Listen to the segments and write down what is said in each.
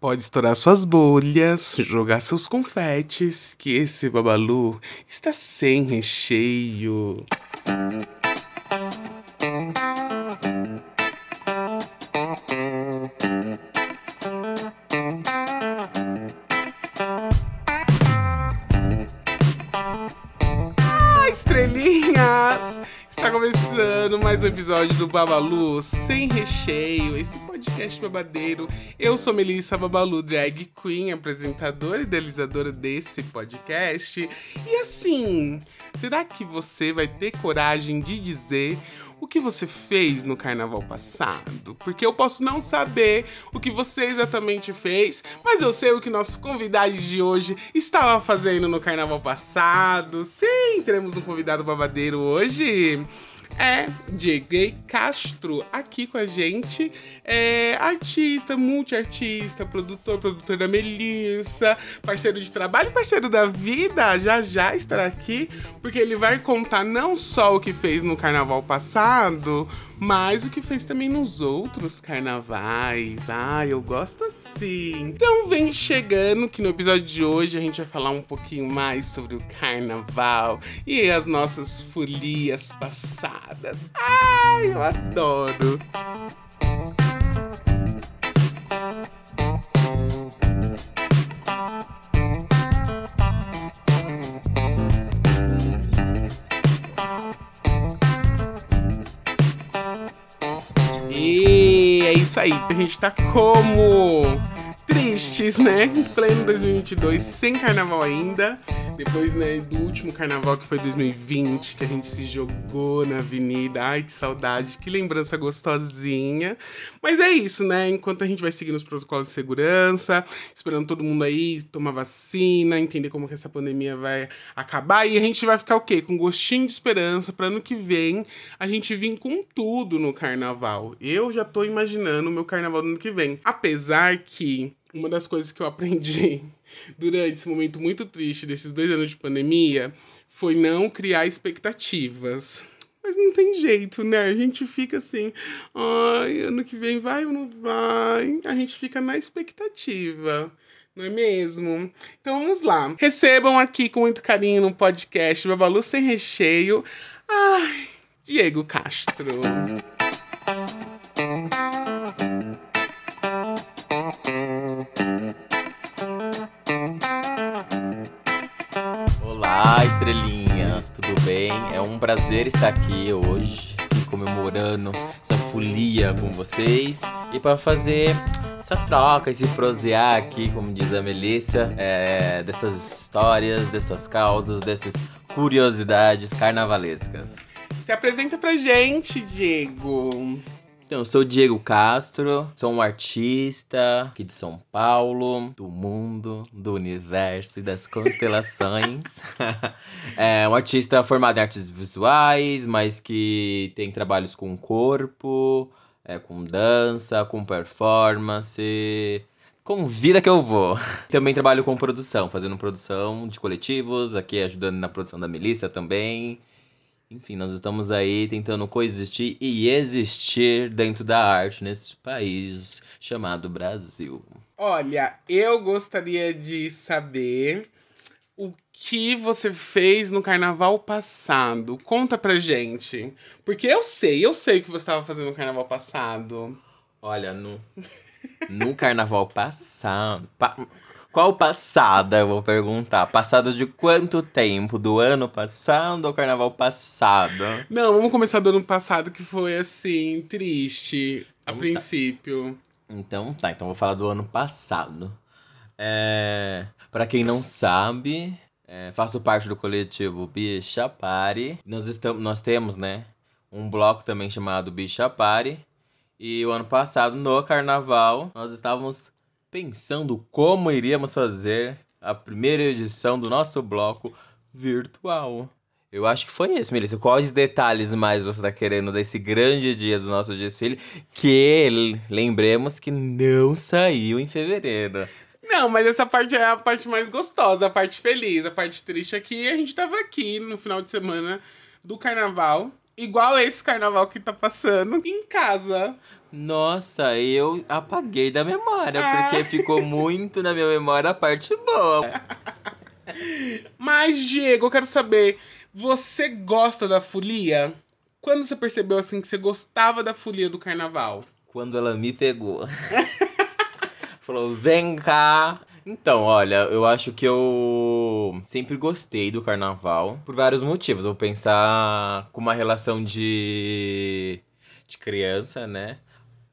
Pode estourar suas bolhas, jogar seus confetes, que esse babalu está sem recheio. Ah, estrelinhas! Está começando mais um episódio do Babalu sem recheio, esse podcast babadeiro. Eu sou Melissa Babalu, drag queen, apresentadora e idealizadora desse podcast. E assim, será que você vai ter coragem de dizer o que você fez no carnaval passado? Porque eu posso não saber o que você exatamente fez, mas eu sei o que nosso convidado de hoje estava fazendo no carnaval passado. Sim, teremos um convidado babadeiro hoje. É Diego Castro aqui com a gente. É artista, multiartista, produtor, produtor da Melissa, parceiro de trabalho, parceiro da vida. Já já estará aqui, porque ele vai contar não só o que fez no carnaval passado, mas o que fez também nos outros carnavais. Ah, eu gosto assim. Então vem chegando que no episódio de hoje a gente vai falar um pouquinho mais sobre o carnaval e as nossas folias passadas. Ai, eu adoro. Aí, a gente tá como tristes, né? Em pleno 2022, sem carnaval ainda. Depois, né, do último carnaval que foi 2020, que a gente se jogou na avenida. Ai, que saudade, que lembrança gostosinha. Mas é isso, né? Enquanto a gente vai seguindo os protocolos de segurança, esperando todo mundo aí tomar vacina, entender como que essa pandemia vai acabar. E a gente vai ficar o quê? Com gostinho de esperança para ano que vem a gente vir com tudo no carnaval. Eu já tô imaginando o meu carnaval do ano que vem. Apesar que uma das coisas que eu aprendi durante esse momento muito triste desses dois anos de pandemia foi não criar expectativas. Mas não tem jeito, né? A gente fica assim, ai, ano que vem vai ou não vai? A gente fica na expectativa. Não é mesmo? Então vamos lá. Recebam aqui com muito carinho no podcast Babalu Sem Recheio. Ai, Diego Castro. Bem? É um prazer estar aqui hoje, comemorando essa folia com vocês e para fazer essa troca, esse prosear aqui, como diz a Melissa, é, dessas histórias, dessas causas, dessas curiosidades carnavalescas. Se apresenta pra gente, Diego. Então, eu sou o Diego Castro, sou um artista aqui de São Paulo, do mundo, do universo e das constelações. é um artista formado em artes visuais, mas que tem trabalhos com corpo, é, com dança, com performance. Convida que eu vou. Também trabalho com produção, fazendo produção de coletivos, aqui ajudando na produção da Melissa também. Enfim, nós estamos aí tentando coexistir e existir dentro da arte nesse país chamado Brasil. Olha, eu gostaria de saber o que você fez no carnaval passado. Conta pra gente. Porque eu sei, eu sei o que você estava fazendo no carnaval passado. Olha, no, no carnaval passado. pa- qual passada, eu vou perguntar? Passada de quanto tempo? Do ano passado ou carnaval passado? Não, vamos começar do ano passado que foi assim, triste a Vamos tá. princípio. Então tá, então vou falar do ano passado. É, para quem não sabe, é, faço parte do coletivo Bicha Party. Nós, estamos, nós temos, né, um bloco também chamado Bicha Party. E o ano passado, no carnaval, nós estávamos pensando como iríamos fazer a primeira edição do nosso bloco virtual. Eu acho que foi isso, Melissa. Quais detalhes mais você tá querendo desse grande dia do nosso desfile? Que, lembremos que não saiu em fevereiro. Não, mas essa parte é a parte mais gostosa, a parte feliz, a parte triste é que a gente tava aqui no final de semana do carnaval, igual esse carnaval que tá passando, em casa, Nossa, eu apaguei da memória, Ah. porque ficou muito na minha memória a parte boa. Mas, Diego, eu quero saber, você gosta da folia? Quando você percebeu assim que você gostava da folia do carnaval? Quando ela me pegou. Falou, vem cá. Então, olha, eu acho que eu sempre gostei do carnaval por vários motivos. Vou pensar com uma relação de, de criança, né?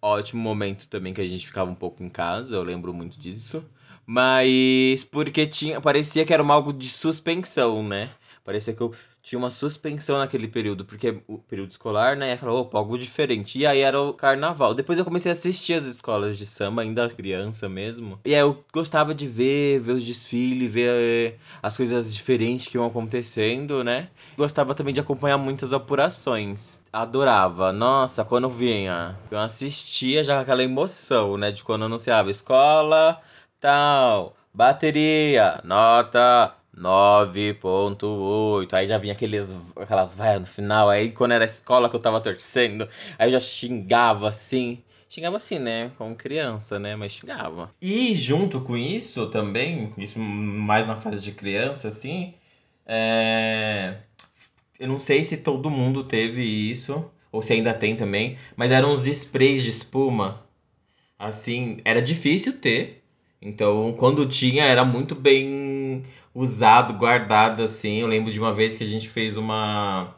Ótimo momento também que a gente ficava um pouco em casa, eu lembro muito disso. Mas porque tinha, parecia que era algo de suspensão, né? Parecia que eu tinha uma suspensão naquele período, porque o período escolar, né? Falar, opa, algo diferente. E aí era o carnaval. Depois eu comecei a assistir as escolas de samba, ainda criança mesmo. E aí eu gostava de ver, ver os desfiles, ver eh, as coisas diferentes que iam acontecendo, né? Gostava também de acompanhar muitas apurações. Adorava. Nossa, quando vinha, eu assistia já com aquela emoção, né? De quando anunciava escola, tal, bateria, nota 9.8. Aí já vinha aqueles, aquelas vaias no final. Aí quando era escola que eu tava torcendo, aí eu já xingava assim. Xingava assim, né? Como criança, né? Mas xingava. E junto com isso também, isso mais na fase de criança, assim, é... Eu não sei se todo mundo teve isso, ou se ainda tem também, mas eram uns sprays de espuma. Assim, era difícil ter. Então, quando tinha, era muito bem usado, guardado, assim. Eu lembro de uma vez que a gente fez uma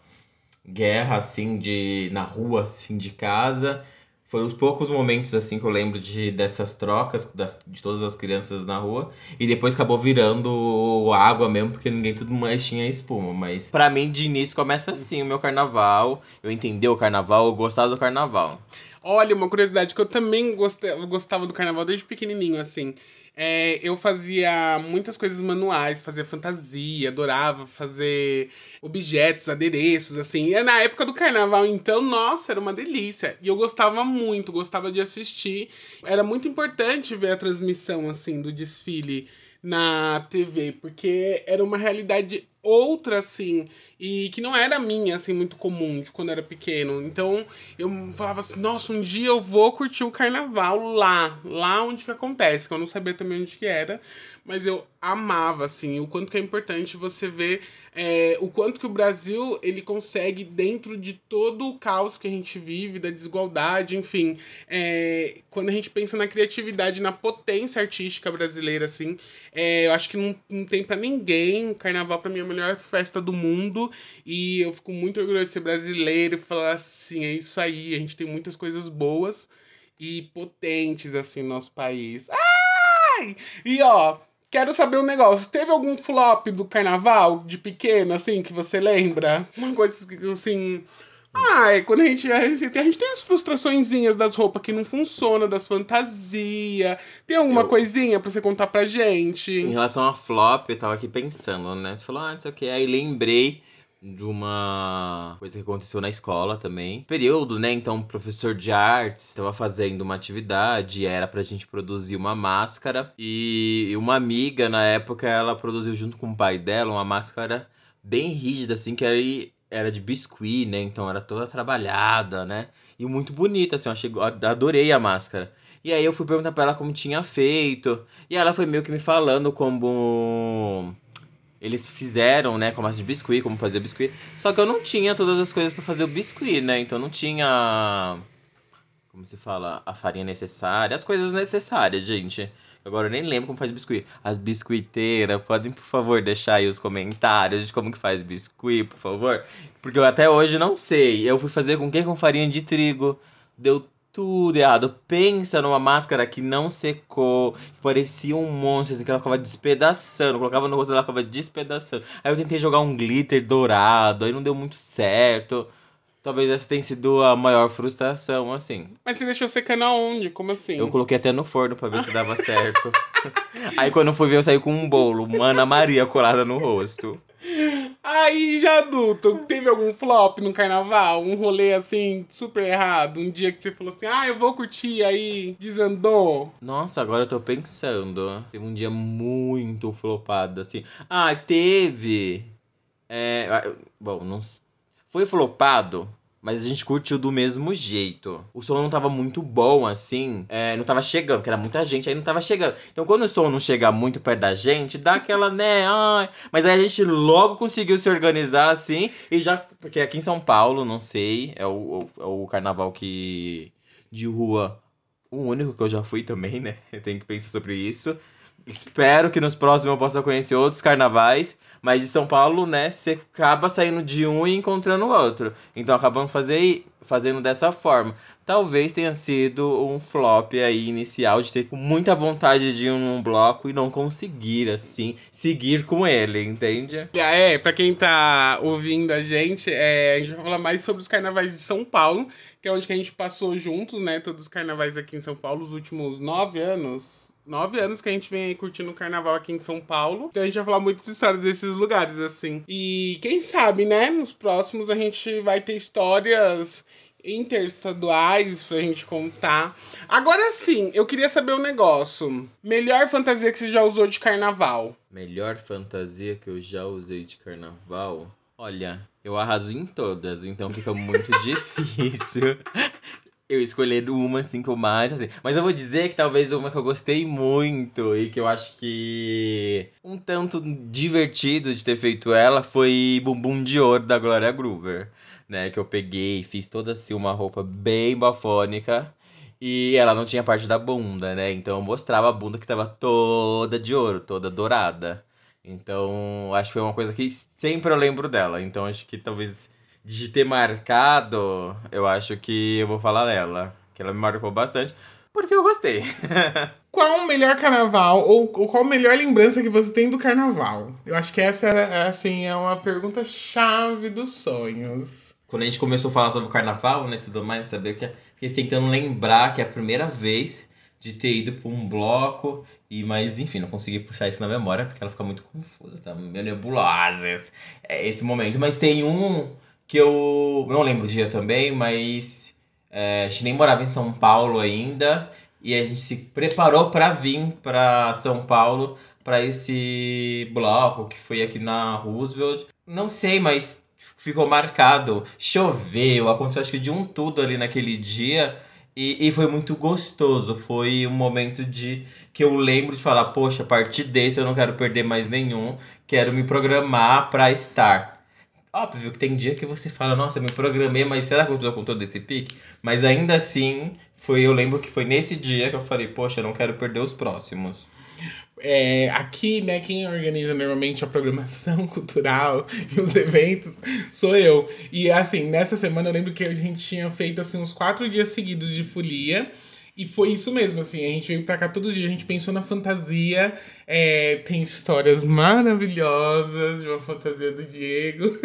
guerra, assim, de na rua, assim, de casa. Foi os poucos momentos, assim, que eu lembro de, dessas trocas das, de todas as crianças na rua. E depois acabou virando água mesmo, porque ninguém tudo mais tinha espuma. Mas pra mim, de início, começa assim o meu carnaval. Eu entender o carnaval, eu gostar do carnaval. Olha, uma curiosidade que eu também gostava do carnaval desde pequenininho, assim. É, eu fazia muitas coisas manuais, fazia fantasia, adorava fazer objetos, adereços, assim. E na época do carnaval, então, nossa, era uma delícia. E eu gostava muito, gostava de assistir. Era muito importante ver a transmissão, assim, do desfile na TV, porque era uma realidade outra, assim, e que não era minha, assim, muito comum de quando eu era pequeno. Então, eu falava assim, nossa, um dia eu vou curtir o carnaval lá, lá onde que acontece, que eu não sabia também onde que era, mas eu amava, assim, o quanto que é importante você ver é, o quanto que o Brasil, ele consegue, dentro de todo o caos que a gente vive, da desigualdade, enfim, é, quando a gente pensa na criatividade, na potência artística brasileira, assim, é, eu acho que não, não tem pra ninguém, o carnaval pra mim é a melhor festa do mundo, e eu fico muito orgulhoso de ser brasileiro e falar assim, é isso aí, a gente tem muitas coisas boas e potentes, assim, no nosso país. Ai! E ó, quero saber um negócio, teve algum flop do carnaval, de pequeno, assim, que você lembra? Uma coisa que, assim... Ai, quando a gente, a gente, a gente tem as frustraçõezinhas das roupas que não funcionam, das fantasias. Tem alguma Eu- coisinha pra você contar pra gente? Em relação a flop, eu tava aqui pensando, né? Você falou, ah, não sei o que. Aí lembrei de uma coisa que aconteceu na escola também. Período, né? Então, o professor de artes tava fazendo uma atividade, era pra gente produzir uma máscara. E uma amiga, na época, ela produziu junto com o pai dela uma máscara bem rígida, assim, que aí era de biscuit, né? Então era toda trabalhada, né? E muito bonita, assim, eu achei, adorei a máscara. E aí eu fui perguntar pra ela como tinha feito. E ela foi meio que me falando como eles fizeram, né, com massa de biscuit, como fazer biscuit. Só que eu não tinha todas as coisas pra fazer o biscuit, né? Então não tinha como se fala, a farinha necessária, as coisas necessárias, gente. Agora eu nem lembro como faz biscuit. As biscuiteiras, podem, por favor, deixar aí os comentários de como que faz biscuit, por favor? Porque eu até hoje não sei. Eu fui fazer com que? Com farinha de trigo. Deu tudo errado. Pensa numa máscara que não secou, que parecia um monstro, assim, que ela ficava despedaçando. Colocava no rosto, ela ficava despedaçando. Aí eu tentei jogar um glitter dourado, aí não deu muito certo. Talvez essa tenha sido a maior frustração, assim. Mas você deixou secando aonde? Como assim? Eu coloquei até no forno pra ver se dava certo. Aí quando eu fui ver, eu saí com um bolo, uma Ana Maria colada no rosto. Aí, já adulto, teve algum flop no carnaval? Um rolê assim, super errado? Um dia que você falou assim, ah, eu vou curtir, aí desandou? Nossa, agora eu tô pensando. Teve um dia muito flopado, assim. Ah, teve. É. Bom, não. Foi flopado Mas a gente curtiu do mesmo jeito. O som não tava muito bom, assim. É, não tava chegando, porque era muita gente, aí não tava chegando. Então, quando o som não chega muito perto da gente, dá aquela, né? Ai. Mas aí a gente logo conseguiu se organizar, assim. E já. Porque aqui em São Paulo, não sei, é o, é o carnaval que. de rua. O único que eu já fui também, né? Eu tenho que pensar sobre isso. Espero que nos próximos eu possa conhecer outros carnavais. Mas de São Paulo, né, você acaba saindo de um e encontrando o outro. Então acabamos fazer, fazendo dessa forma. Talvez tenha sido um flop aí inicial de ter muita vontade de ir num bloco e não conseguir, assim, seguir com ele, entende? É, pra quem tá ouvindo a gente, é, a gente vai falar mais sobre os carnavais de São Paulo, que é onde que a gente passou juntos, né? Todos os carnavais aqui em São Paulo, os últimos nove anos nove anos que a gente vem aí curtindo o carnaval aqui em São Paulo. Então a gente vai falar muitas histórias desses lugares, assim. E quem sabe, né? Nos próximos a gente vai ter histórias interestaduais pra gente contar. Agora sim, eu queria saber um negócio. Melhor fantasia que você já usou de carnaval? Melhor fantasia que eu já usei de carnaval? Olha, eu arraso em todas, então fica muito difícil eu escolher uma, assim, que eu mais, assim. Mas eu vou dizer que talvez uma que eu gostei muito e que eu acho que um tanto divertido de ter feito ela foi Bumbum de Ouro da Glória Groover, né? Que eu peguei, fiz toda assim uma roupa bem bafônica. E ela não tinha parte da bunda, né? Então eu mostrava a bunda que tava toda de ouro, toda dourada. Então, acho que foi uma coisa que sempre eu lembro dela. Então, acho que talvez de ter marcado, eu acho que eu vou falar dela. Que ela me marcou bastante, porque eu gostei. qual o melhor carnaval, ou, ou, qual a melhor lembrança que você tem do carnaval? Eu acho que essa é, assim, é uma pergunta chave dos sonhos. Quando a gente começou a falar sobre o carnaval, né, tudo mais, saber que fiquei tentando lembrar que é a primeira vez de ter ido para um bloco e mas enfim não consegui puxar isso na memória porque ela fica muito confusa tá meio nebulosa esse, é esse momento mas tem um que eu não lembro o dia também, mas é, a gente nem morava em São Paulo ainda e a gente se preparou para vir para São Paulo para esse bloco que foi aqui na Roosevelt. Não sei, mas ficou marcado. Choveu, aconteceu acho que de um tudo ali naquele dia. E, e foi muito gostoso. Foi um momento de que eu lembro de falar, poxa, a partir desse eu não quero perder mais nenhum. Quero me programar para estar. Óbvio que tem dia que você fala, nossa, eu me programei, mas será que eu tô com todo esse pique? Mas ainda assim, foi, eu lembro que foi nesse dia que eu falei, poxa, eu não quero perder os próximos. É, aqui, né, quem organiza normalmente a programação cultural e os eventos sou eu. E assim, nessa semana eu lembro que a gente tinha feito assim uns quatro dias seguidos de folia. E foi isso mesmo, assim, a gente veio pra cá todos os dias, a gente pensou na fantasia, é, tem histórias maravilhosas de uma fantasia do Diego.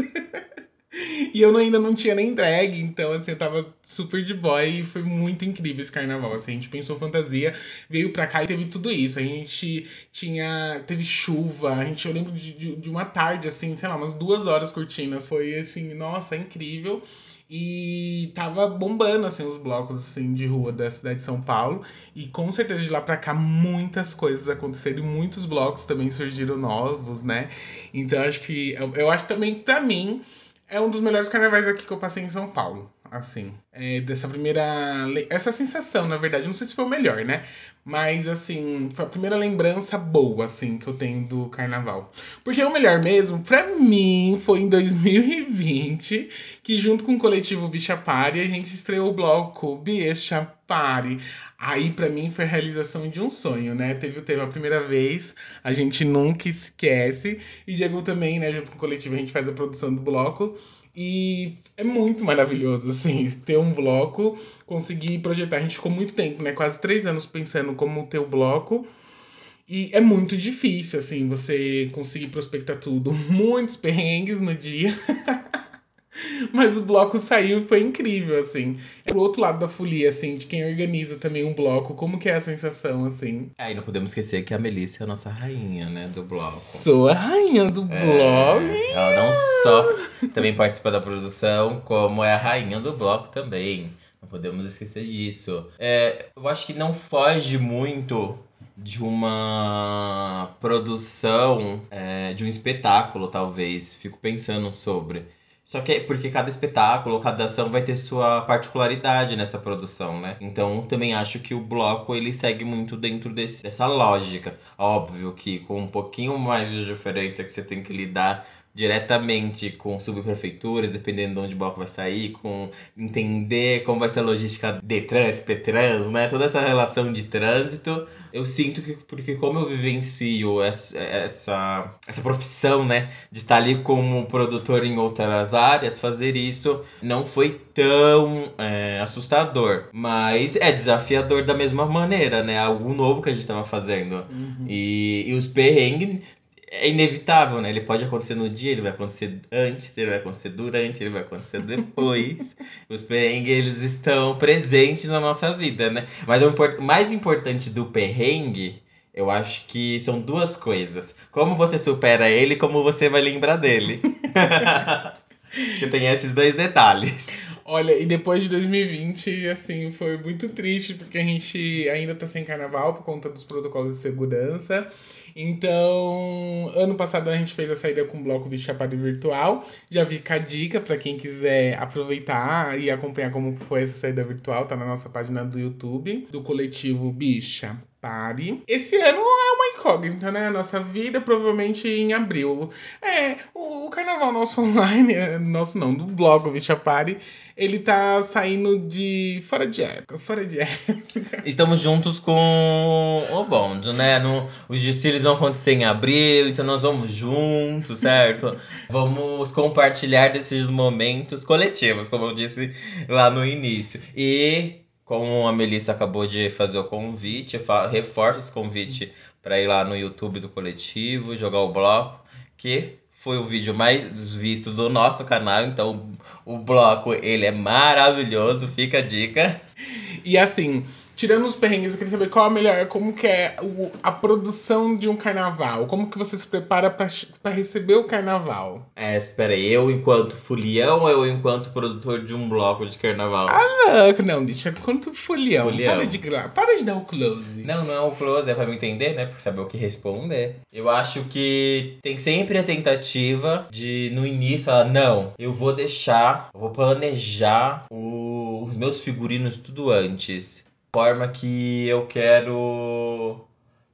e eu ainda não tinha nem drag, então assim, eu tava super de boy e foi muito incrível esse carnaval. Assim, a gente pensou fantasia, veio pra cá e teve tudo isso. A gente tinha. Teve chuva, a gente, eu lembro de, de, de uma tarde, assim, sei lá, umas duas horas curtindo. Foi assim, nossa, incrível. E tava bombando, assim, os blocos, assim, de rua da cidade de São Paulo. E com certeza de lá pra cá muitas coisas aconteceram e muitos blocos também surgiram novos, né? Então acho que... Eu, eu acho também, pra mim, é um dos melhores carnavais aqui que eu passei em São Paulo assim. É, dessa primeira. Essa sensação, na verdade. Não sei se foi o melhor, né? Mas, assim, foi a primeira lembrança boa, assim, que eu tenho do carnaval. Porque o melhor mesmo, pra mim, foi em 2020, que junto com o coletivo Bichapari, a gente estreou o bloco Bichapari. Aí, pra mim, foi a realização de um sonho, né? Teve o tema a primeira vez, a gente nunca esquece. E Diego também, né, junto com o coletivo, a gente faz a produção do bloco. E é muito maravilhoso, assim, ter um bloco, conseguir projetar. A gente ficou muito tempo, né? Quase três anos pensando como ter o bloco. E é muito difícil, assim, você conseguir prospectar tudo. Muitos perrengues no dia. Mas o bloco saiu e foi incrível, assim. Pro outro lado da folia, assim, de quem organiza também um bloco, como que é a sensação, assim? É, e não podemos esquecer que a Melissa é a nossa rainha, né, do bloco. Sou a rainha do é, bloco. Ela não só também participa da produção, como é a rainha do bloco também. Não podemos esquecer disso. É, eu acho que não foge muito de uma produção, é, de um espetáculo, talvez. Fico pensando sobre. Só que é porque cada espetáculo, cada ação vai ter sua particularidade nessa produção, né? Então também acho que o bloco ele segue muito dentro desse, dessa lógica. Óbvio que com um pouquinho mais de diferença que você tem que lidar diretamente com subprefeituras, dependendo de onde o bloco vai sair, com entender como vai ser a logística de trans, Trans, né? Toda essa relação de trânsito. Eu sinto que, porque como eu vivencio essa, essa, essa profissão, né? De estar ali como produtor em outras áreas, fazer isso não foi tão é, assustador. Mas é desafiador da mesma maneira, né? Algo novo que a gente estava fazendo. Uhum. E, e os perrengues é inevitável, né? Ele pode acontecer no dia, ele vai acontecer antes, ele vai acontecer durante, ele vai acontecer depois. Os perrengues, eles estão presentes na nossa vida, né? Mas o mais importante do perrengue, eu acho que são duas coisas. Como você supera ele e como você vai lembrar dele. acho que tem esses dois detalhes. Olha, e depois de 2020, assim, foi muito triste, porque a gente ainda tá sem carnaval por conta dos protocolos de segurança. Então, ano passado a gente fez a saída com o bloco de Chapada Virtual. Já fica a dica para quem quiser aproveitar e acompanhar como foi essa saída virtual, tá na nossa página do YouTube, do coletivo Bicha Pare. Esse ano é uma incógnita, né? A nossa vida, provavelmente em abril. É, o, o carnaval nosso online, nosso não, do blog Bicha Pare, ele tá saindo de fora de época, fora de época. Estamos juntos com o bonde, né? No, os desfiles vão acontecer em abril, então nós vamos juntos, certo? vamos compartilhar desses momentos coletivos, como eu disse lá no início. E como a Melissa acabou de fazer o convite, reforço esse convite para ir lá no YouTube do coletivo, jogar o bloco, que foi o vídeo mais visto do nosso canal, então o bloco ele é maravilhoso, fica a dica. E assim, Tirando os perrengues, eu queria saber qual a melhor, como que é o, a produção de um carnaval? Como que você se prepara para receber o carnaval? É, espera aí, eu enquanto folião ou eu enquanto produtor de um bloco de carnaval? Ah, não, não, deixa enquanto folião. folião. Para de, para de dar o close. Não, não é o close, é pra me entender, né? Pra saber o que responder. Eu acho que tem sempre a tentativa de, no início, falar, não, eu vou deixar, eu vou planejar o, os meus figurinos tudo antes forma que eu quero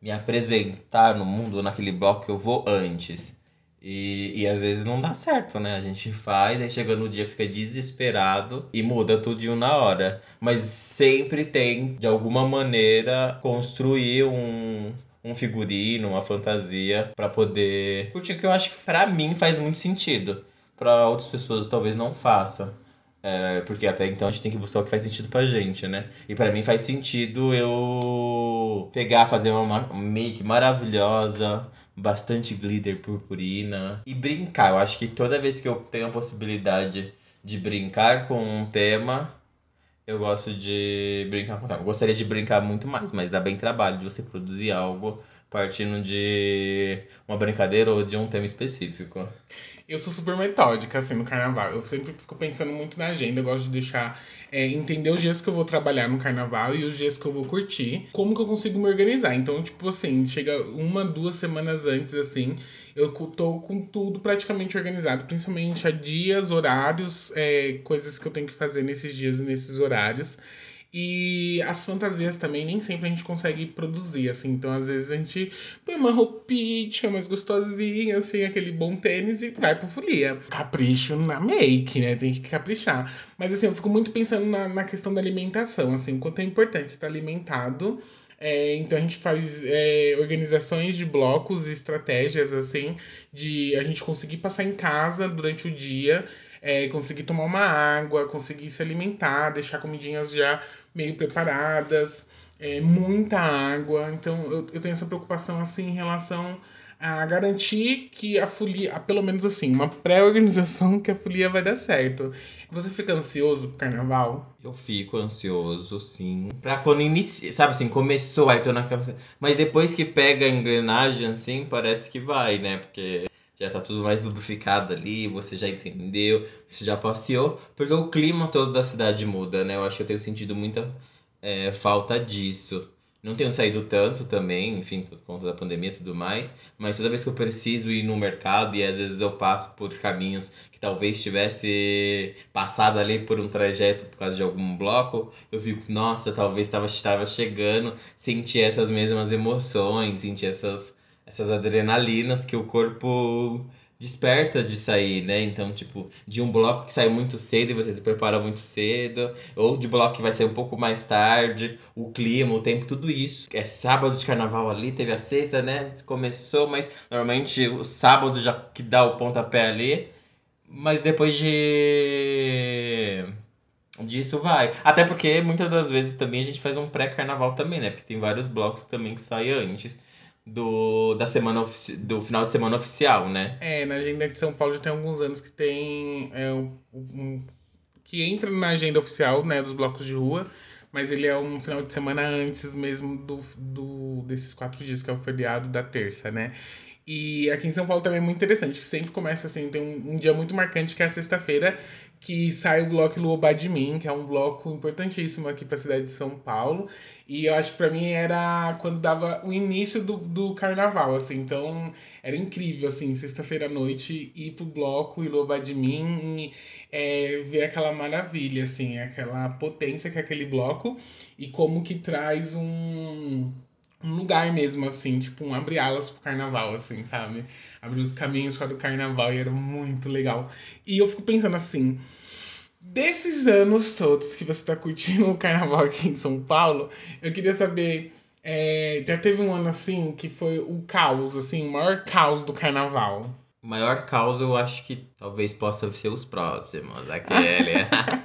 me apresentar no mundo, naquele bloco que eu vou antes. E, e às vezes não dá certo, né? A gente faz, aí chega no dia, fica desesperado e muda tudo na hora. Mas sempre tem, de alguma maneira, construir um, um figurino, uma fantasia para poder curtir, que eu acho que pra mim faz muito sentido. Para outras pessoas talvez não faça. É, porque até então a gente tem que buscar o que faz sentido pra gente, né? E para mim faz sentido eu pegar, fazer uma make maravilhosa, bastante glitter purpurina e brincar. Eu acho que toda vez que eu tenho a possibilidade de brincar com um tema, eu gosto de brincar com o tema. Eu gostaria de brincar muito mais, mas dá bem trabalho de você produzir algo partindo de uma brincadeira ou de um tema específico. Eu sou super metódica, assim, no carnaval. Eu sempre fico pensando muito na agenda. Eu gosto de deixar, é, entender os dias que eu vou trabalhar no carnaval e os dias que eu vou curtir. Como que eu consigo me organizar. Então, tipo assim, chega uma, duas semanas antes, assim, eu tô com tudo praticamente organizado. Principalmente a dias, horários, é, coisas que eu tenho que fazer nesses dias e nesses horários. E as fantasias também nem sempre a gente consegue produzir, assim. Então, às vezes, a gente põe uma roupinha mais gostosinha, assim, aquele bom tênis e vai pra folia. Capricho na make, né? Tem que caprichar. Mas, assim, eu fico muito pensando na, na questão da alimentação, assim, quanto é importante estar alimentado. É, então a gente faz é, organizações de blocos e estratégias assim de a gente conseguir passar em casa durante o dia, é, conseguir tomar uma água, conseguir se alimentar, deixar comidinhas já meio preparadas, é, muita água. Então eu, eu tenho essa preocupação assim em relação a garantir que a folia, pelo menos assim, uma pré-organização que a folia vai dar certo. Você fica ansioso pro carnaval? Eu fico ansioso, sim. Pra quando inicia, sabe assim, começou, aí tô na cabeça. Mas depois que pega a engrenagem, assim, parece que vai, né? Porque já tá tudo mais lubrificado ali, você já entendeu, você já passeou, porque o clima todo da cidade muda, né? Eu acho que eu tenho sentido muita é, falta disso. Não tenho saído tanto também, enfim, por conta da pandemia e tudo mais. Mas toda vez que eu preciso ir no mercado e às vezes eu passo por caminhos que talvez tivesse passado ali por um trajeto por causa de algum bloco, eu fico, nossa, talvez estava chegando, sentir essas mesmas emoções, sentir essas, essas adrenalinas que o corpo desperta de sair, né? Então, tipo, de um bloco que sai muito cedo e você se prepara muito cedo, ou de bloco que vai sair um pouco mais tarde, o clima, o tempo, tudo isso. É sábado de carnaval ali, teve a sexta, né? Começou, mas normalmente o sábado já que dá o pontapé ali, mas depois de disso vai. Até porque muitas das vezes também a gente faz um pré-carnaval também, né? Porque tem vários blocos também que saem antes do, da semana do final de semana oficial, né? É, na agenda de São Paulo já tem alguns anos que tem. É, um, um, que entra na agenda oficial, né, dos blocos de rua, mas ele é um final de semana antes mesmo do, do desses quatro dias, que é o feriado da terça, né? E aqui em São Paulo também é muito interessante, sempre começa assim, tem um, um dia muito marcante que é a sexta-feira, que sai o bloco Luobá de Mim, que é um bloco importantíssimo aqui para a cidade de São Paulo. E eu acho que para mim era quando dava o início do, do carnaval, assim. Então era incrível, assim, sexta-feira à noite ir pro bloco Luobá de Mim e é, ver aquela maravilha, assim, aquela potência que é aquele bloco e como que traz um um lugar mesmo, assim, tipo, um abre alas pro carnaval, assim, sabe? Abrir os caminhos para o carnaval e era muito legal. E eu fico pensando assim, desses anos todos que você tá curtindo o carnaval aqui em São Paulo, eu queria saber. É, já teve um ano assim que foi o caos, assim, o maior caos do carnaval. O maior caos eu acho que talvez possa ser os próximos, aquele.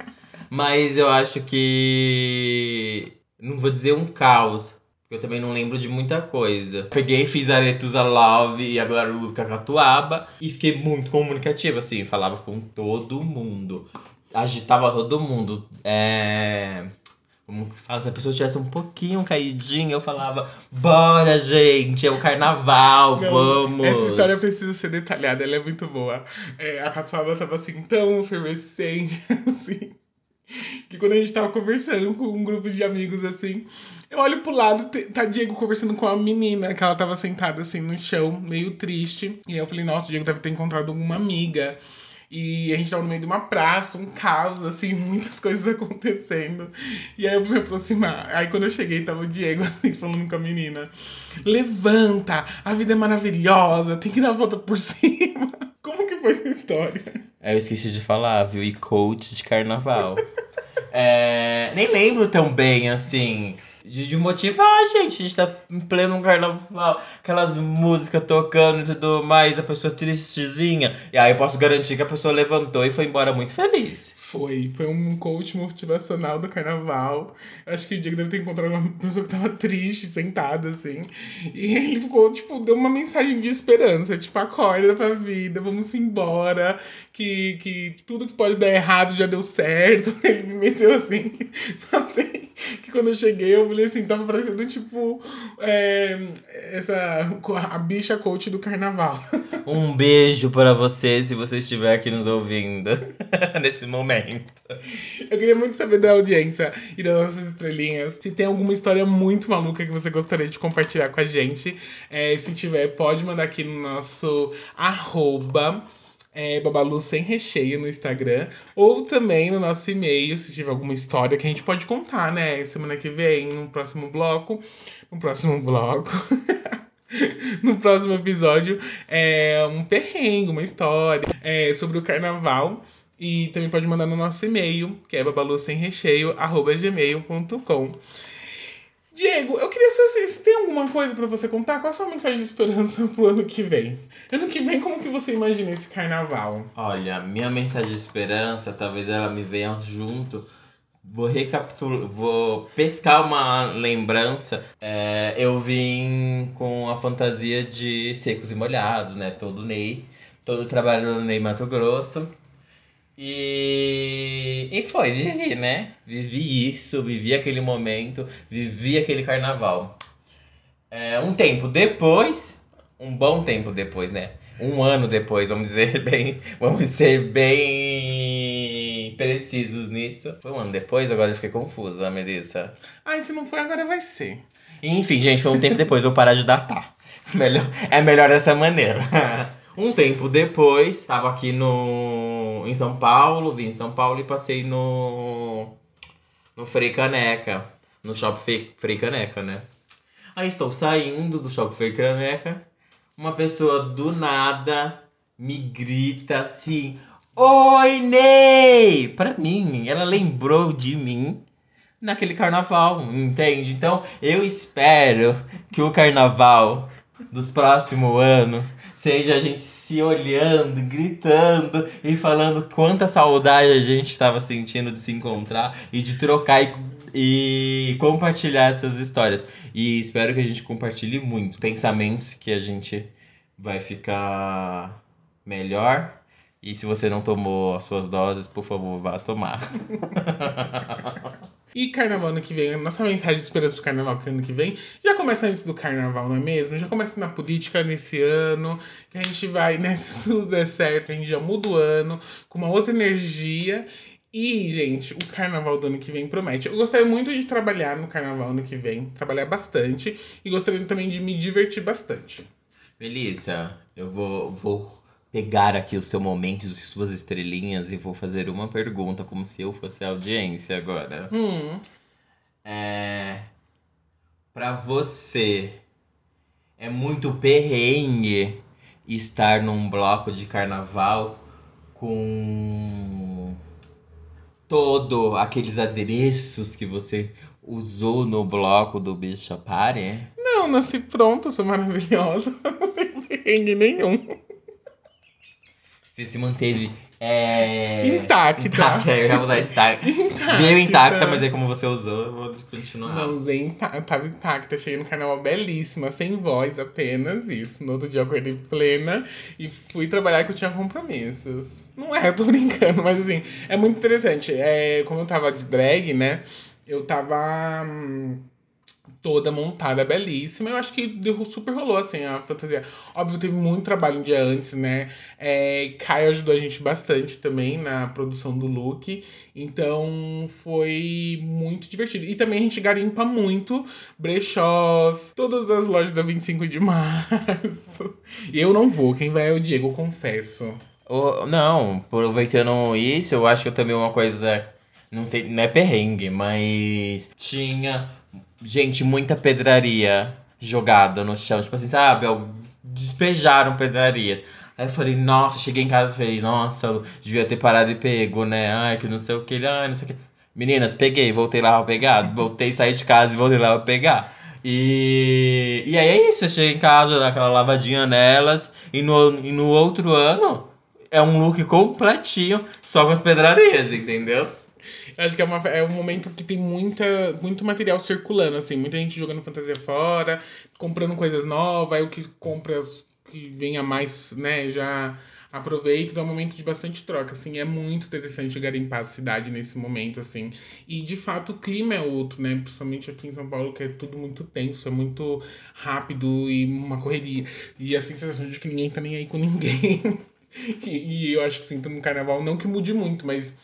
Mas eu acho que. Não vou dizer um caos, porque eu também não lembro de muita coisa. Peguei, fiz Aretusa Love e agora o Cacatuaba. E fiquei muito comunicativa, assim. Falava com todo mundo. Agitava todo mundo. É... Como se fala? Se a pessoa tivesse um pouquinho caidinha, eu falava: Bora, gente, é o carnaval, Não, vamos! Essa história precisa ser detalhada, ela é muito boa. É, a Catuaba estava assim, tão efervescente, assim. Que quando a gente tava conversando com um grupo de amigos assim, eu olho pro lado, tá Diego conversando com a menina, que ela tava sentada assim no chão, meio triste. E aí eu falei, nossa, o Diego deve ter encontrado alguma amiga. E a gente tava no meio de uma praça, um caos, assim, muitas coisas acontecendo. E aí eu fui me aproximar. Aí quando eu cheguei, tava o Diego, assim, falando com a menina: Levanta, a vida é maravilhosa, tem que dar a volta por cima. Como que foi essa história? É, eu esqueci de falar, viu? E coach de carnaval. é, nem lembro tão bem, assim de, de motivar, gente. A gente tá em pleno carnaval, aquelas músicas tocando e tudo mais, a pessoa tristezinha. E aí eu posso garantir que a pessoa levantou e foi embora muito feliz. Foi, foi um coach motivacional do carnaval. Acho que o Diego deve ter encontrado uma pessoa que tava triste, sentada, assim. E ele ficou, tipo, deu uma mensagem de esperança. Tipo, acorda pra vida, vamos embora. Que, que tudo que pode dar errado já deu certo. Ele me meteu assim. assim que quando eu cheguei, eu falei assim, tava parecendo, tipo, é, essa, a bicha coach do carnaval. Um beijo para você, se você estiver aqui nos ouvindo nesse momento. Eu queria muito saber da audiência e das nossas estrelinhas. Se tem alguma história muito maluca que você gostaria de compartilhar com a gente. É, se tiver, pode mandar aqui no nosso arroba é, Babalu sem recheio no Instagram. Ou também no nosso e-mail, se tiver alguma história que a gente pode contar, né? Semana que vem, no próximo bloco. No próximo bloco. no próximo episódio, é um perrengue, uma história é, sobre o carnaval. E também pode mandar no nosso e-mail, que é babalusemrecheio.gmail.com. Diego, eu queria saber assim, se tem alguma coisa para você contar, qual a sua mensagem de esperança pro ano que vem? Ano que vem, como que você imagina esse carnaval? Olha, minha mensagem de esperança, talvez ela me venha junto. Vou recapitular, vou pescar uma lembrança. É, eu vim com a fantasia de secos e molhados, né? Todo Ney, todo o trabalho do Ney Mato Grosso. E, e foi, vivi, né? Vivi isso, vivi aquele momento, vivi aquele carnaval. É, um tempo depois, um bom tempo depois, né? Um ano depois, vamos dizer bem, vamos ser bem precisos nisso. Foi um ano depois, agora eu fiquei confusa, Melissa. Ah, se não foi, agora vai ser. Enfim, gente, foi um tempo depois, vou parar de datar. Melhor, é melhor dessa maneira. Um tempo depois, tava aqui no em São Paulo, vim em São Paulo e passei no no Frei Caneca, no Shopping Frei, Caneca, né? Aí estou saindo do Shopping Frei Caneca, uma pessoa do nada me grita assim: "Oi, Ney!" Pra mim, ela lembrou de mim naquele carnaval, entende? Então, eu espero que o carnaval dos próximos anos seja a gente se olhando, gritando e falando quanta saudade a gente estava sentindo de se encontrar e de trocar e, e compartilhar essas histórias. E espero que a gente compartilhe muito pensamentos que a gente vai ficar melhor. E se você não tomou as suas doses, por favor, vá tomar. E carnaval ano que vem, nossa mensagem de esperança pro carnaval que ano que vem já começa antes do carnaval, não é mesmo? Já começa na política nesse ano, que a gente vai, né? Se tudo der certo, a gente já muda o ano com uma outra energia. E, gente, o carnaval do ano que vem promete. Eu gostaria muito de trabalhar no carnaval ano que vem, trabalhar bastante, e gostaria também de me divertir bastante. Melissa, eu vou, vou pegar aqui o seu momento e suas estrelinhas e vou fazer uma pergunta, como se eu fosse a audiência agora. Hum. É. Pra você, é muito perrengue estar num bloco de carnaval com todo aqueles adereços que você usou no bloco do Bicha Party? Não, nasci pronto, sou maravilhosa. Não tem perrengue nenhum. Você se manteve. É... Intacta. Intacta, eu ia usar intacta. Intacta. Veio intacta, mas aí como você usou, eu vou continuar. Não, usei intacta, tava intacta, cheguei no carnaval belíssima, sem voz, apenas isso. No outro dia eu acordei plena e fui trabalhar que eu tinha compromissos. Não é, eu tô brincando, mas assim, é muito interessante. É, como eu tava de drag, né, eu tava... hum, toda montada, belíssima. Eu acho que super rolou, assim, a fantasia. Óbvio, teve muito trabalho um dia antes, né? É, Caio ajudou a gente bastante também na produção do look. Então, foi muito divertido. E também a gente garimpa muito brechós, todas as lojas da 25 de março. Eu não vou, quem vai é o Diego, confesso. Ô, não, aproveitando isso, eu acho que eu também uma coisa. Não sei, não é perrengue, mas tinha, gente, muita pedraria jogada no chão. Tipo assim, sabe? Despejaram pedrarias. Aí eu falei, nossa, cheguei em casa e falei, nossa, devia ter parado e pego, né? Ai, que não sei o que, ai, não sei o que. Meninas, peguei, voltei lá pra pegar. Voltei, saí de casa e voltei lá pra pegar. E, e aí é isso, eu cheguei em casa, dá aquela lavadinha nelas. E no, e no outro ano é um look completinho, só com as pedrarias, entendeu? Acho que é, uma, é um momento que tem muita, muito material circulando, assim, muita gente jogando fantasia fora, comprando coisas novas, aí o que compra que vem a mais, né, já aproveita, então é um momento de bastante troca, assim, é muito interessante garimpar a cidade nesse momento, assim, e de fato o clima é outro, né, principalmente aqui em São Paulo, que é tudo muito tenso, é muito rápido e uma correria, e a sensação de que ninguém tá nem aí com ninguém, e, e eu acho que sinto no carnaval, não que mude muito, mas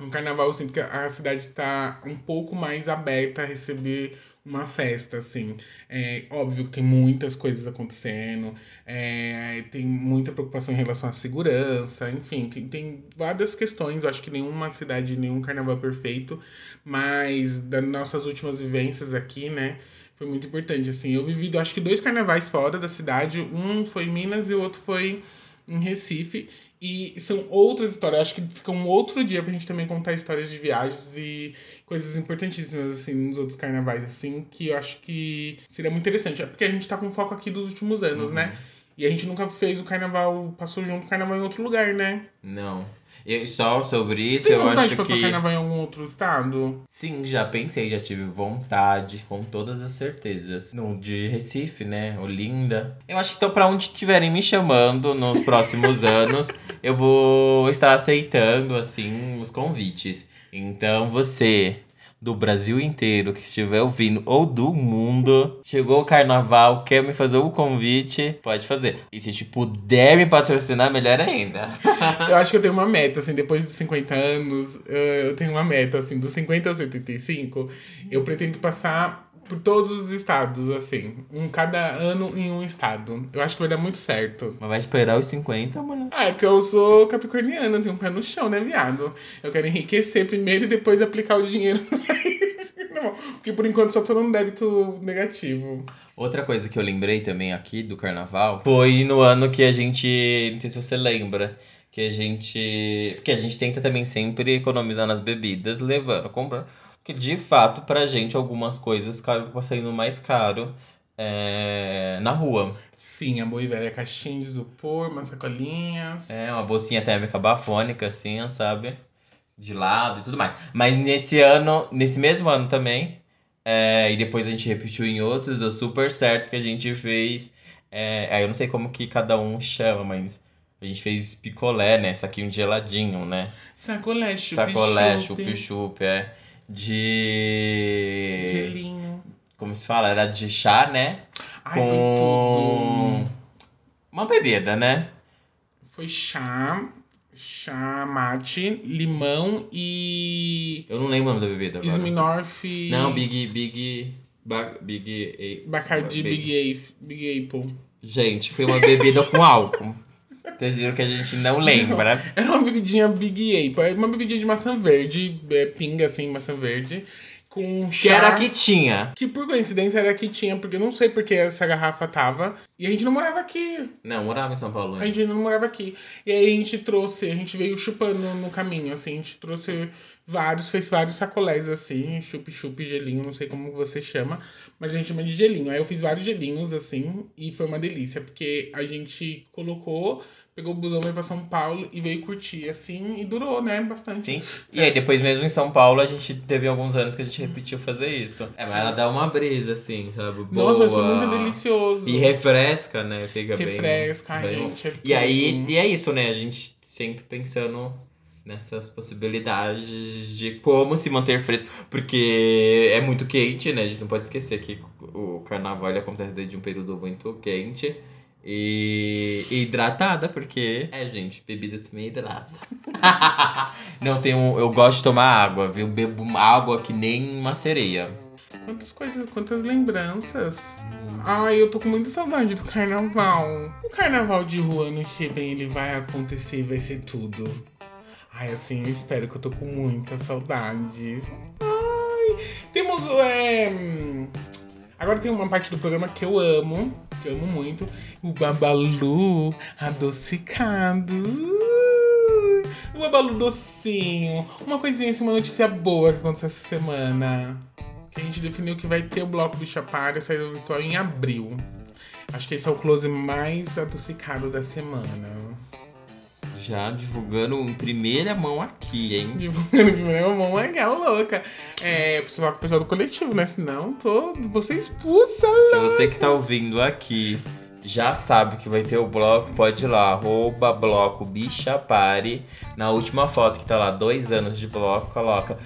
no carnaval eu sinto que a cidade está um pouco mais aberta a receber uma festa, assim. É óbvio que tem muitas coisas acontecendo, é, tem muita preocupação em relação à segurança, enfim, tem, tem várias questões. Eu acho que nenhuma cidade, nenhum carnaval é perfeito, mas das nossas últimas vivências aqui, né? Foi muito importante, assim. Eu vivi, acho que dois carnavais fora da cidade. Um foi em Minas e o outro foi em Recife. E são outras histórias. Acho que fica um outro dia pra gente também contar histórias de viagens e coisas importantíssimas, assim, nos outros carnavais, assim, que eu acho que seria muito interessante. É porque a gente tá com foco aqui dos últimos anos, Uhum. né? E a gente nunca fez o carnaval, passou junto o carnaval em outro lugar, né? Não. E só sobre isso, Você tem eu vontade acho de passar que. carnaval em algum outro estado? Sim, já pensei, já tive vontade, com todas as certezas. No de Recife, né? Olinda. Eu acho que então, pra onde estiverem me chamando nos próximos anos, eu vou estar aceitando, assim, os convites. Então, você do Brasil inteiro que estiver ouvindo ou do mundo, chegou o carnaval, quer me fazer o convite, pode fazer. E se tipo, puder me patrocinar, melhor ainda. Eu acho que eu tenho uma meta, assim, depois dos 50 anos, eu eu tenho uma meta, assim, dos 50 aos 75, eu pretendo passar por todos os estados, assim. Um cada ano em um estado. Eu acho que vai dar muito certo. Mas vai esperar os 50, mano. Ah, é porque eu sou capricorniana, tenho um pé no chão, né, viado? Eu quero enriquecer primeiro e depois aplicar o dinheiro. Não, porque por enquanto só tô num débito negativo. Outra coisa que eu lembrei também aqui do carnaval foi no ano que a gente. Não sei se você lembra. Que a gente. Porque a gente tenta também sempre economizar nas bebidas, levando, comprando. Porque de fato, pra gente, algumas coisas acabam saindo mais caro é, na rua. Sim, a boa e velha caixinha de isopor, umas sacolinhas. É, uma bolsinha térmica bafônica, assim, sabe? De lado e tudo mais. Mas nesse ano, nesse mesmo ano também, é, e depois a gente repetiu em outros, deu super certo que a gente fez. É, aí eu não sei como que cada um chama, mas a gente fez picolé, né? Saquinho de geladinho, né? Sacolé, chup Sacolé, chup. chup-chup, é. De. Gelinho. Como se fala? Era de chá, né? Ai, Com foi tudo. uma bebida, né? Foi chá, chá mate, limão e. Eu não lembro o nome da bebida agora. Smirnoff. Não, Big. Big. Ba- Big. A- Bacardi Big, A- Big Apple. Gente, foi uma bebida com álcool. Vocês viram que a gente não lembra. Era uma bebidinha Big Apple. É uma bebidinha de maçã verde, é, pinga assim, maçã verde. Com chá. Que era a que tinha. Que por coincidência era a que tinha, porque eu não sei porque essa garrafa tava. E a gente não morava aqui. Não, morava em São Paulo. A né? gente ainda não morava aqui. E aí a gente trouxe, a gente veio chupando no caminho, assim, a gente trouxe vários, fez vários sacolés, assim, chup-chup, gelinho, não sei como você chama, mas a gente chama de gelinho. Aí eu fiz vários gelinhos, assim, e foi uma delícia, porque a gente colocou, pegou o busão, veio pra São Paulo e veio curtir, assim, e durou, né, bastante. Sim. E aí, depois mesmo em São Paulo, a gente teve alguns anos que a gente repetiu fazer isso. É, mas ela dá uma brisa, assim, sabe? Nossa, mas foi Boa. muito delicioso. E refresca, né? Fica bem. Refresca, bem- gente. é E aí, e é isso, né? A gente sempre pensando nessas possibilidades de como se manter fresco. Porque é muito quente, né? A gente não pode esquecer que o carnaval acontece desde um período muito quente. E, e hidratada, porque. É, gente, bebida também hidrata. não, tem um, eu gosto de tomar água, viu? Bebo água que nem uma sereia. Quantas coisas, quantas lembranças. Ai, eu tô com muita saudade do carnaval. O carnaval de rua ano que vem ele vai acontecer e vai ser tudo. Ai, assim, eu espero que eu tô com muita saudade. Ai, temos. É... Agora tem uma parte do programa que eu amo, que eu amo muito. O Babalu adocicado. O Babalu docinho. Uma coisinha assim, uma notícia boa que aconteceu essa semana. Que a gente definiu que vai ter o bloco do Chapada saída virtual em abril. Acho que esse é o close mais adocicado da semana. Já divulgando em primeira mão aqui, hein? Divulgando em primeira mão, legal, louca. É, preciso falar com o pessoal do coletivo, né? Senão, tô, ser expulsa. Se você que tá ouvindo aqui já sabe que vai ter o bloco, pode ir lá, arroba bloco bichapare. Na última foto que tá lá, dois anos de bloco, coloca.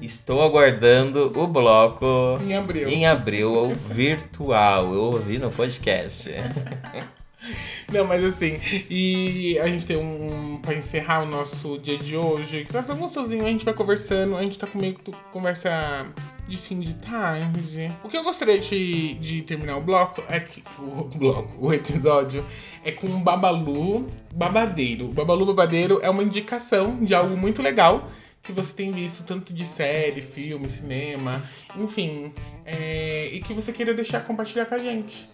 Estou aguardando o bloco Em abril. em abril virtual. Eu ouvi no podcast. Não, mas assim, e a gente tem um, um. Pra encerrar o nosso dia de hoje, que tá tão gostosinho, a gente vai conversando, a gente tá com meio que conversa de fim de tarde. O que eu gostaria de, de terminar o bloco é que. O bloco, o episódio, é com um Babalu Babadeiro. O Babalu Babadeiro é uma indicação de algo muito legal que você tem visto tanto de série, filme, cinema, enfim, é, e que você queira deixar compartilhar com a gente.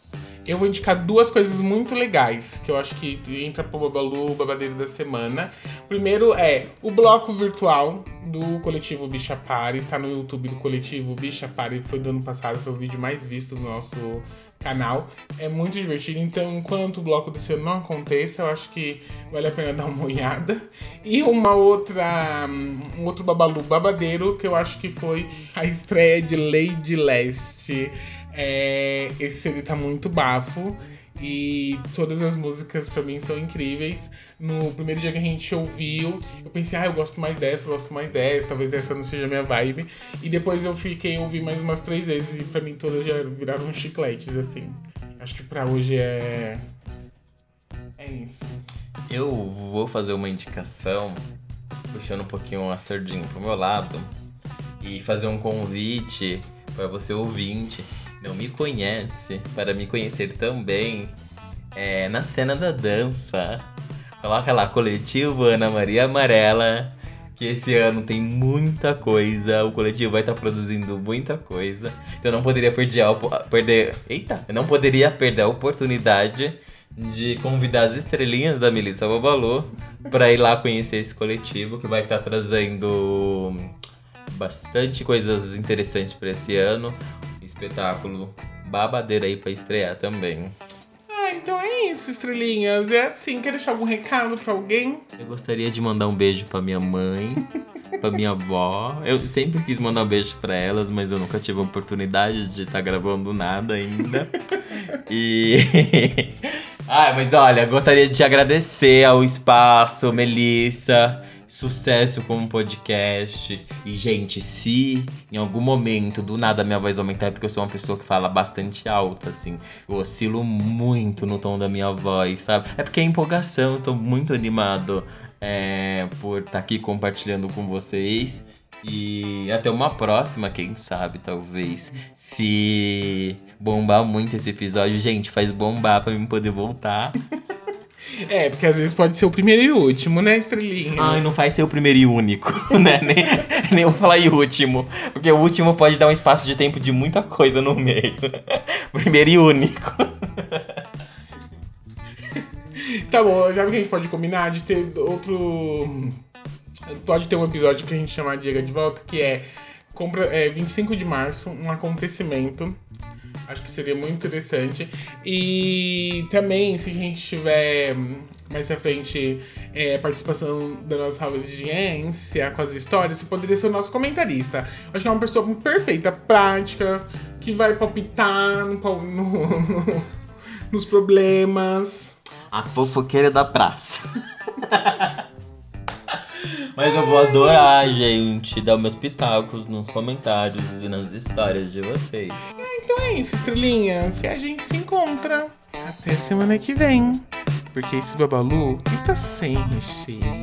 Eu vou indicar duas coisas muito legais que eu acho que entra pro Babalu, babadeiro da semana. Primeiro é o bloco virtual do coletivo Bicha Pare, tá no YouTube do coletivo Bicha Pare, foi do ano passado, foi o vídeo mais visto do nosso canal. É muito divertido, então enquanto o bloco desse ano não aconteça, eu acho que vale a pena dar uma olhada. E uma outra, um outro Babalu babadeiro que eu acho que foi a estreia de Lady Leste. É, esse CD tá muito bafo e todas as músicas pra mim são incríveis. No primeiro dia que a gente ouviu, eu pensei, ah, eu gosto mais dessa, eu gosto mais dessa, talvez essa não seja minha vibe. E depois eu fiquei ouvi mais umas três vezes e pra mim todas já viraram chicletes, assim. Acho que pra hoje é. É isso. Eu vou fazer uma indicação, puxando um pouquinho a sardinha pro meu lado, e fazer um convite para você ouvinte não me conhece, para me conhecer também, é na cena da dança. Coloca lá, coletivo Ana Maria Amarela, que esse ano tem muita coisa, o coletivo vai estar tá produzindo muita coisa. Então eu não poderia perder, a, perder, eita, eu não poderia perder a oportunidade de convidar as estrelinhas da Melissa Babalu para ir lá conhecer esse coletivo que vai estar tá trazendo bastante coisas interessantes para esse ano. Espetáculo babadeira aí para estrear também. Ah, então é isso, estrelinhas. É assim, quer deixar algum recado para alguém? Eu gostaria de mandar um beijo para minha mãe, para minha avó. Eu sempre quis mandar um beijo para elas, mas eu nunca tive a oportunidade de estar tá gravando nada ainda. E Ah, mas olha, gostaria de te agradecer ao espaço, Melissa. Sucesso como podcast. E, gente, se em algum momento do nada minha voz aumentar, é porque eu sou uma pessoa que fala bastante alto, assim. Eu oscilo muito no tom da minha voz, sabe? É porque é empolgação, eu tô muito animado é, por estar tá aqui compartilhando com vocês. E até uma próxima, quem sabe, talvez. Se bombar muito esse episódio, gente, faz bombar pra mim poder voltar. É, porque às vezes pode ser o primeiro e o último, né, estrelinha? Ai, não faz ser o primeiro e único, né? nem, nem vou falar e último. Porque o último pode dar um espaço de tempo de muita coisa no meio. primeiro e único. tá bom, já que a gente pode combinar de ter outro pode ter um episódio que a gente chama Diga de Volta, que é, compra, é 25 de março, um acontecimento. Acho que seria muito interessante. E também, se a gente tiver mais pra frente é, participação da nossa audiência com as histórias, você poderia ser o nosso comentarista. Acho que é uma pessoa perfeita, prática, que vai palpitar no, no, no, nos problemas. A fofoqueira da praça. Mas eu vou adorar, gente, dar meus pitacos nos comentários e nas histórias de vocês. É, então é isso, estrelinhas. E a gente se encontra até semana que vem. Porque esse babalu está sem recheio.